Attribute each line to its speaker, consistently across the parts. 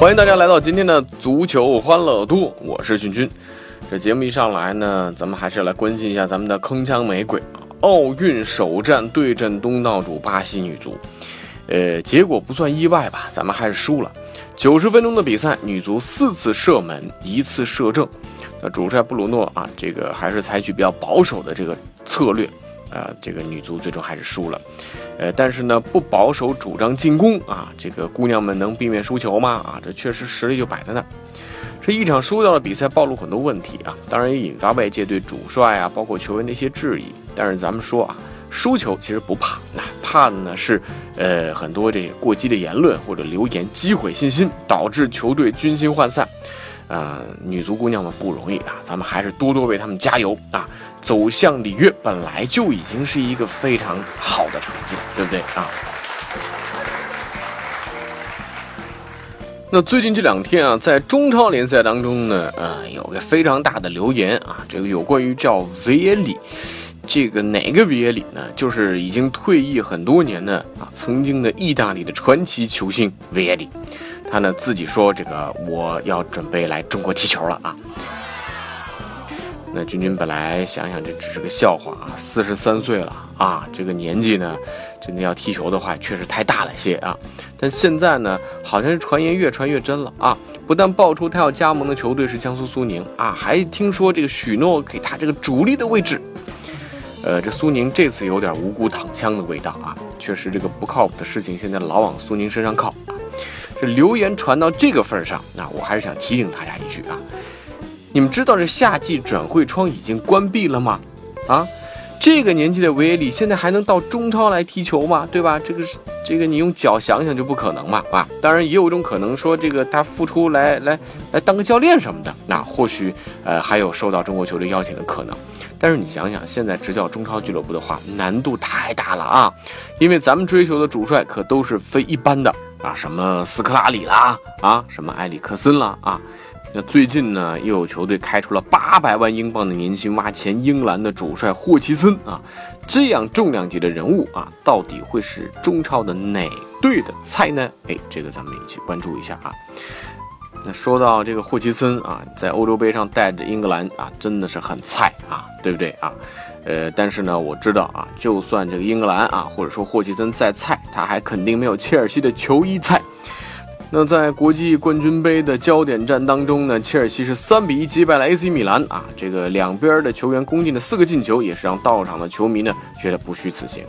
Speaker 1: 欢迎大家来到今天的足球欢乐多，我是俊君。这节目一上来呢，咱们还是来关心一下咱们的铿锵玫瑰！奥运首战对阵东道主巴西女足，呃，结果不算意外吧，咱们还是输了。九十分钟的比赛，女足四次射门，一次射正。那主帅布鲁诺啊，这个还是采取比较保守的这个策略。啊，这个女足最终还是输了，呃，但是呢，不保守主张进攻啊，这个姑娘们能避免输球吗？啊，这确实实力就摆在那。这一场输掉的比赛暴露很多问题啊，当然也引发外界对主帅啊，包括球员的一些质疑。但是咱们说啊，输球其实不怕，那怕的呢是，呃，很多这过激的言论或者留言击毁信心，导致球队军心涣散。啊，女足姑娘们不容易啊，咱们还是多多为她们加油啊！走向里约本来就已经是一个非常好的成绩，对不对啊？那最近这两天啊，在中超联赛当中呢，呃，有个非常大的留言啊，这个有关于叫维耶里，这个哪个维耶里呢？就是已经退役很多年的啊，曾经的意大利的传奇球星维耶里。他呢自己说：“这个我要准备来中国踢球了啊。”那君君本来想想这只是个笑话啊，四十三岁了啊，这个年纪呢，真的要踢球的话确实太大了些啊。但现在呢，好像是传言越传越真了啊，不但爆出他要加盟的球队是江苏苏宁啊，还听说这个许诺给他这个主力的位置。呃，这苏宁这次有点无辜躺枪的味道啊，确实这个不靠谱的事情现在老往苏宁身上靠。这留言传到这个份上，那我还是想提醒大家一句啊，你们知道这夏季转会窗已经关闭了吗？啊，这个年纪的维埃里现在还能到中超来踢球吗？对吧？这个是这个你用脚想想就不可能嘛，啊，当然也有一种可能说这个他复出来来来当个教练什么的，那或许呃还有受到中国球队邀请的可能。但是你想想，现在执教中超俱乐部的话，难度太大了啊，因为咱们追求的主帅可都是非一般的。啊，什么斯科拉里啦，啊，什么埃里克森啦，啊，那最近呢，又有球队开出了八百万英镑的年薪挖前英格兰的主帅霍奇森啊，这样重量级的人物啊，到底会是中超的哪队的菜呢？哎，这个咱们一起关注一下啊。那说到这个霍奇森啊，在欧洲杯上带着英格兰啊，真的是很菜啊，对不对啊？呃，但是呢，我知道啊，就算这个英格兰啊，或者说霍奇森再菜，他还肯定没有切尔西的球衣菜。那在国际冠军杯的焦点战当中呢，切尔西是三比一击败了 AC 米兰啊，这个两边的球员攻进的四个进球，也是让到场的球迷呢觉得不虚此行。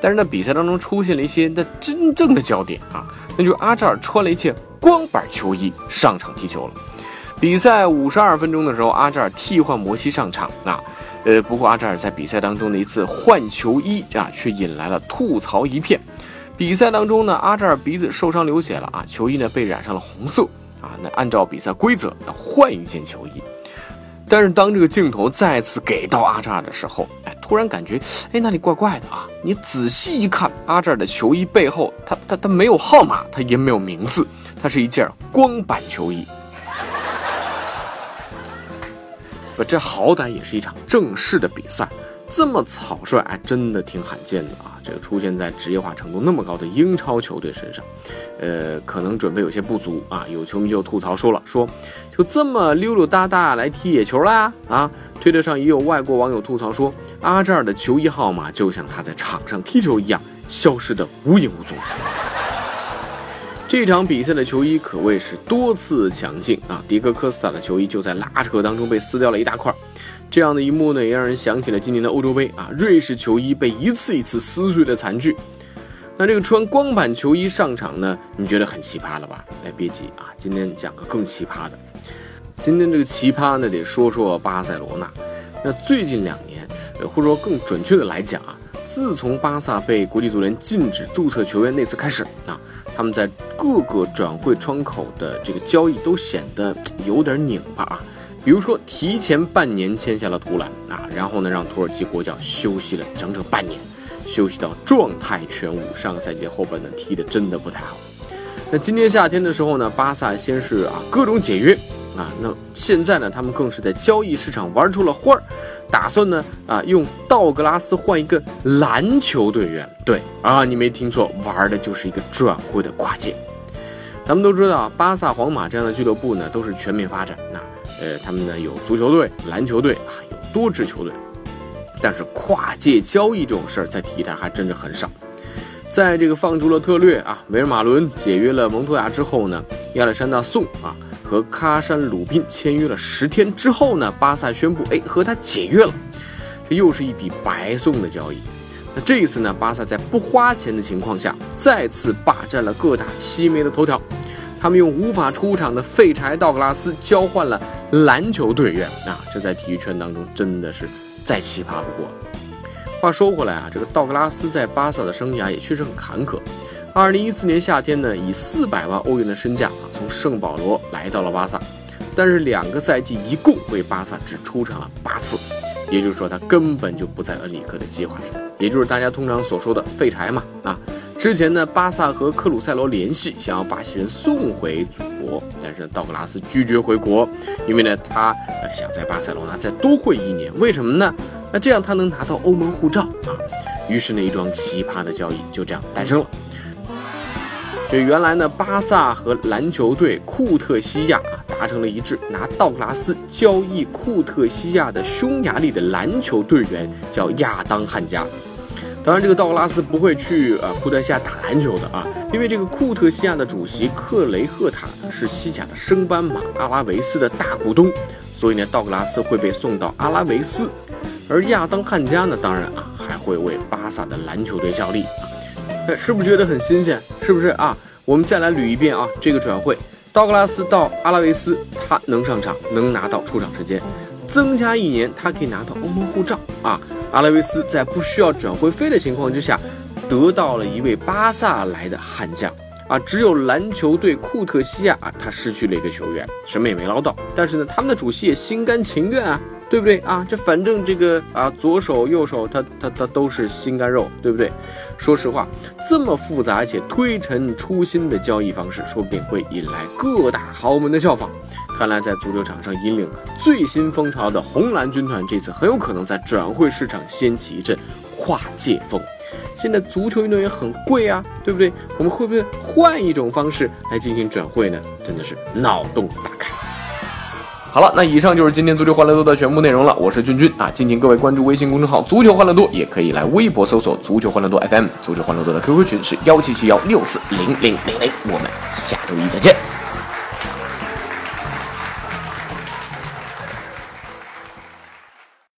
Speaker 1: 但是呢，比赛当中出现了一些那真正的焦点啊，那就是阿扎尔穿了一件光板球衣上场踢球了。比赛五十二分钟的时候，阿扎尔替换摩西上场啊。呃，不过阿扎尔在比赛当中的一次换球衣啊，却引来了吐槽一片。比赛当中呢，阿扎尔鼻子受伤流血了啊，球衣呢被染上了红色啊。那按照比赛规则要换一件球衣，但是当这个镜头再次给到阿扎尔的时候，哎，突然感觉哎那里怪怪的啊。你仔细一看，阿扎尔的球衣背后，他他他没有号码，他也没有名字，它是一件光板球衣。不，这好歹也是一场正式的比赛，这么草率，还真的挺罕见的啊！这个出现在职业化程度那么高的英超球队身上，呃，可能准备有些不足啊。有球迷就吐槽说了，说就这么溜溜达达来踢野球啦啊！推特上也有外国网友吐槽说，阿扎尔的球衣号码就像他在场上踢球一样，消失的无影无踪。这场比赛的球衣可谓是多次抢镜啊！迪克科斯塔的球衣就在拉扯当中被撕掉了一大块，这样的一幕呢，也让人想起了今年的欧洲杯啊，瑞士球衣被一次一次撕碎的惨剧。那这个穿光板球衣上场呢，你觉得很奇葩了吧？哎，别急啊，今天讲个更奇葩的。今天这个奇葩呢，得说说巴塞罗那。那最近两年，或者说更准确的来讲啊，自从巴萨被国际足联禁止注册球员那次开始啊，他们在各个转会窗口的这个交易都显得有点拧巴啊。比如说，提前半年签下了图兰啊，然后呢，让土耳其国脚休息了整整半年，休息到状态全无。上个赛季后半段，踢得真的不太好。那今年夏天的时候呢，巴萨先是啊各种解约啊，那现在呢，他们更是在交易市场玩出了花儿，打算呢啊用道格拉斯换一个篮球队员。对啊，你没听错，玩的就是一个转会的跨界。咱们都知道，巴萨、皇马这样的俱乐部呢，都是全面发展那。呃，他们呢有足球队、篮球队啊，有多支球队，但是跨界交易这种事儿在体坛还真的很少。在这个放逐了特略啊、维尔马伦解约了蒙托亚之后呢，亚历山大宋啊和喀山鲁宾签约了十天之后呢，巴萨宣布哎和他解约了，这又是一笔白送的交易。那这一次呢，巴萨在不花钱的情况下，再次霸占了各大西媒的头条。他们用无法出场的废柴道格拉斯交换了篮球队员啊，这在体育圈当中真的是再奇葩不过。话说回来啊，这个道格拉斯在巴萨的生涯也确实很坎坷。二零一四年夏天呢，以四百万欧元的身价啊，从圣保罗来到了巴萨，但是两个赛季一共为巴萨只出场了八次，也就是说他根本就不在恩里克的计划中，也就是大家通常所说的废柴嘛啊。之前呢，巴萨和克鲁塞罗联系，想要巴西人送回祖国，但是道格拉斯拒绝回国，因为呢，他呃想在巴塞罗那再多混一年。为什么呢？那这样他能拿到欧盟护照啊。于是呢，一桩奇葩的交易就这样诞生了。就原来呢，巴萨和篮球队库特西亚啊达成了一致，拿道格拉斯交易库特西亚的匈牙利的篮球队员，叫亚当汉加。当然，这个道格拉斯不会去呃库特西亚打篮球的啊，因为这个库特西亚的主席克雷赫塔是西甲的升班马阿拉维斯的大股东，所以呢，道格拉斯会被送到阿拉维斯，而亚当汉加呢，当然啊还会为巴萨的篮球队效力啊，是不是觉得很新鲜？是不是啊？我们再来捋一遍啊，这个转会，道格拉斯到阿拉维斯，他能上场，能拿到出场时间，增加一年，他可以拿到欧盟护照啊。阿拉维斯在不需要转会费的情况之下，得到了一位巴萨来的悍将啊！只有篮球队库特西亚啊，他失去了一个球员，什么也没捞到。但是呢，他们的主席也心甘情愿啊，对不对啊？这反正这个啊，左手右手他他他都是心肝肉，对不对？说实话，这么复杂且推陈出新的交易方式，说不定会引来各大豪门的效仿。看来，在足球场上引领最新风潮的红蓝军团，这次很有可能在转会市场掀起一阵跨界风。现在足球运动员很贵啊，对不对？我们会不会换一种方式来进行转会呢？真的是脑洞大开。好了，那以上就是今天足球欢乐多的全部内容了。我是君君啊，敬请各位关注微信公众号“足球欢乐多”，也可以来微博搜索“足球欢乐多 FM”。足球欢乐多的 QQ 群是幺七七幺六四零零零零。我们下周一再见。